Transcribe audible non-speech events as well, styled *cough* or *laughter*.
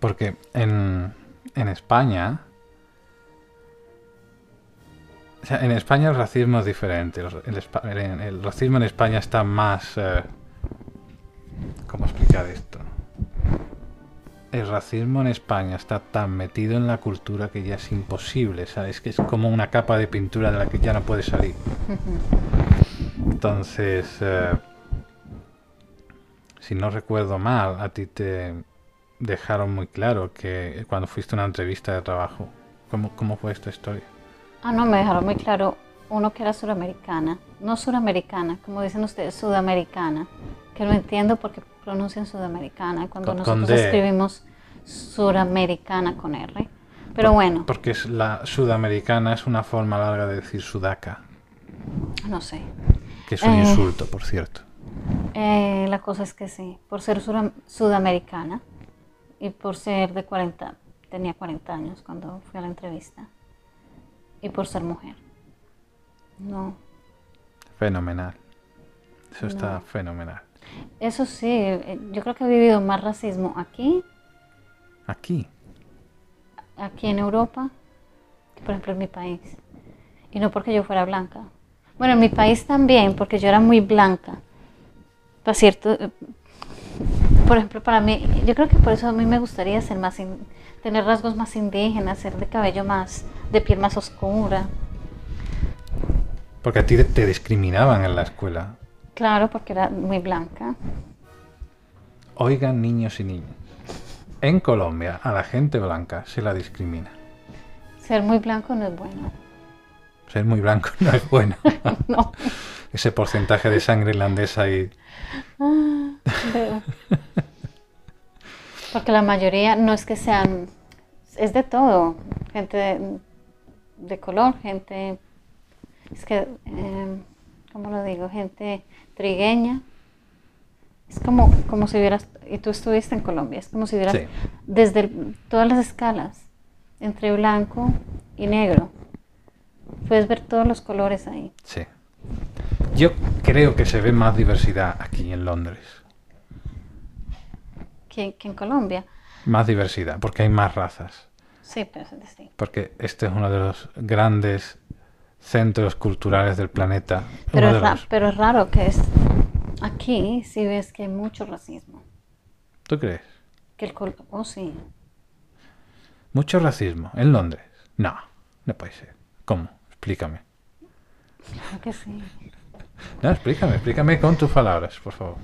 Porque en, en España... O sea, en España el racismo es diferente. El, racismo en España está más... eh, ¿Cómo explicar esto? El racismo en España está tan metido en la cultura que ya es imposible, ¿sabes? Que es como una capa de pintura de la que ya no puede salir. *laughs* Entonces, eh, si no recuerdo mal, a ti te dejaron muy claro que cuando fuiste a una entrevista de trabajo, ¿cómo, cómo fue esta historia? Ah, no, me dejaron muy claro uno que era suramericana, no suramericana, como dicen ustedes, sudamericana, que no entiendo por qué pronuncian sudamericana cuando Con- con nosotros D. escribimos suramericana con R. Pero bueno, Porque es la sudamericana es una forma larga de decir sudaca, no sé. que es un Eh. insulto, por cierto. Eh, la cosa es que sí, por ser sura- sudamericana y por ser de 40, tenía 40 años cuando fui a la entrevista, y por ser mujer. No, Fenomenal. Eso está No. fenomenal. eso sí, eh, yo creo que he vivido más racismo aquí, Aquí. aquí en Europa, que por ejemplo en mi país. Y no porque yo fuera blanca. Bueno, en mi país también, porque yo era muy blanca. Para cierto, eh, por ejemplo, para mí, yo creo que por eso a mí me gustaría ser más, in- tener rasgos más indígenas, ser de cabello más, de piel más oscura. Porque a ti te- discriminaban en la escuela. Claro, porque era muy blanca. Oigan, niños y niñas. En Colombia, a la gente blanca se la discrimina. Ser muy blanco no es bueno. Ser muy blanco *laughs* no es bueno. *laughs* No. Ese porcentaje de sangre irlandesa y Ah. *laughs* Porque la mayoría no es que sean, es de todo, gente de, de color, gente, es que, eh, ¿cómo lo digo? Gente trigueña. Es como, como si hubieras, y tú estuviste en Colombia, es como si hubieras, Sí. desde el- todas las escalas, entre blanco y negro, puedes ver todos los colores ahí. Sí. Yo creo que se ve más diversidad aquí en Londres. Que, que en Colombia. Más diversidad, porque hay más razas. Sí, pero es distinto. Porque este es uno de los grandes centros culturales del planeta. Pero es, de ra- los- pero es raro que es aquí sí ves que hay mucho racismo. ¿Tú crees? Que el col- oh sí. Mucho racismo en Londres. No, no puede ser. ¿Cómo? Explícame. Claro que sí. No, explícame, explícame con tus palabras, por favor.